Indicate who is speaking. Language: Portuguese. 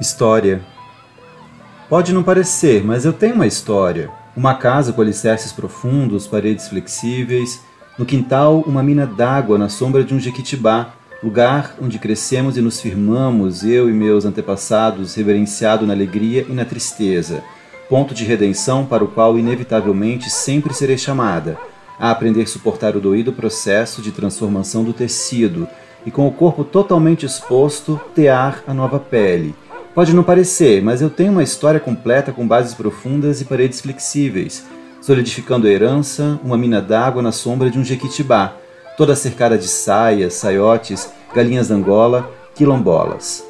Speaker 1: História. Pode não parecer, mas eu tenho uma história. Uma casa com alicerces profundos, paredes flexíveis, no quintal uma mina d'água na sombra de um jequitibá, lugar onde crescemos e nos firmamos, eu e meus antepassados, reverenciado na alegria e na tristeza, ponto de redenção para o qual inevitavelmente sempre serei chamada, a aprender a suportar o doído processo de transformação do tecido e com o corpo totalmente exposto, tear a nova pele. Pode não parecer, mas eu tenho uma história completa com bases profundas e paredes flexíveis, solidificando a herança, uma mina d'água na sombra de um jequitibá, toda cercada de saias, saiotes, galinhas d'Angola, quilombolas.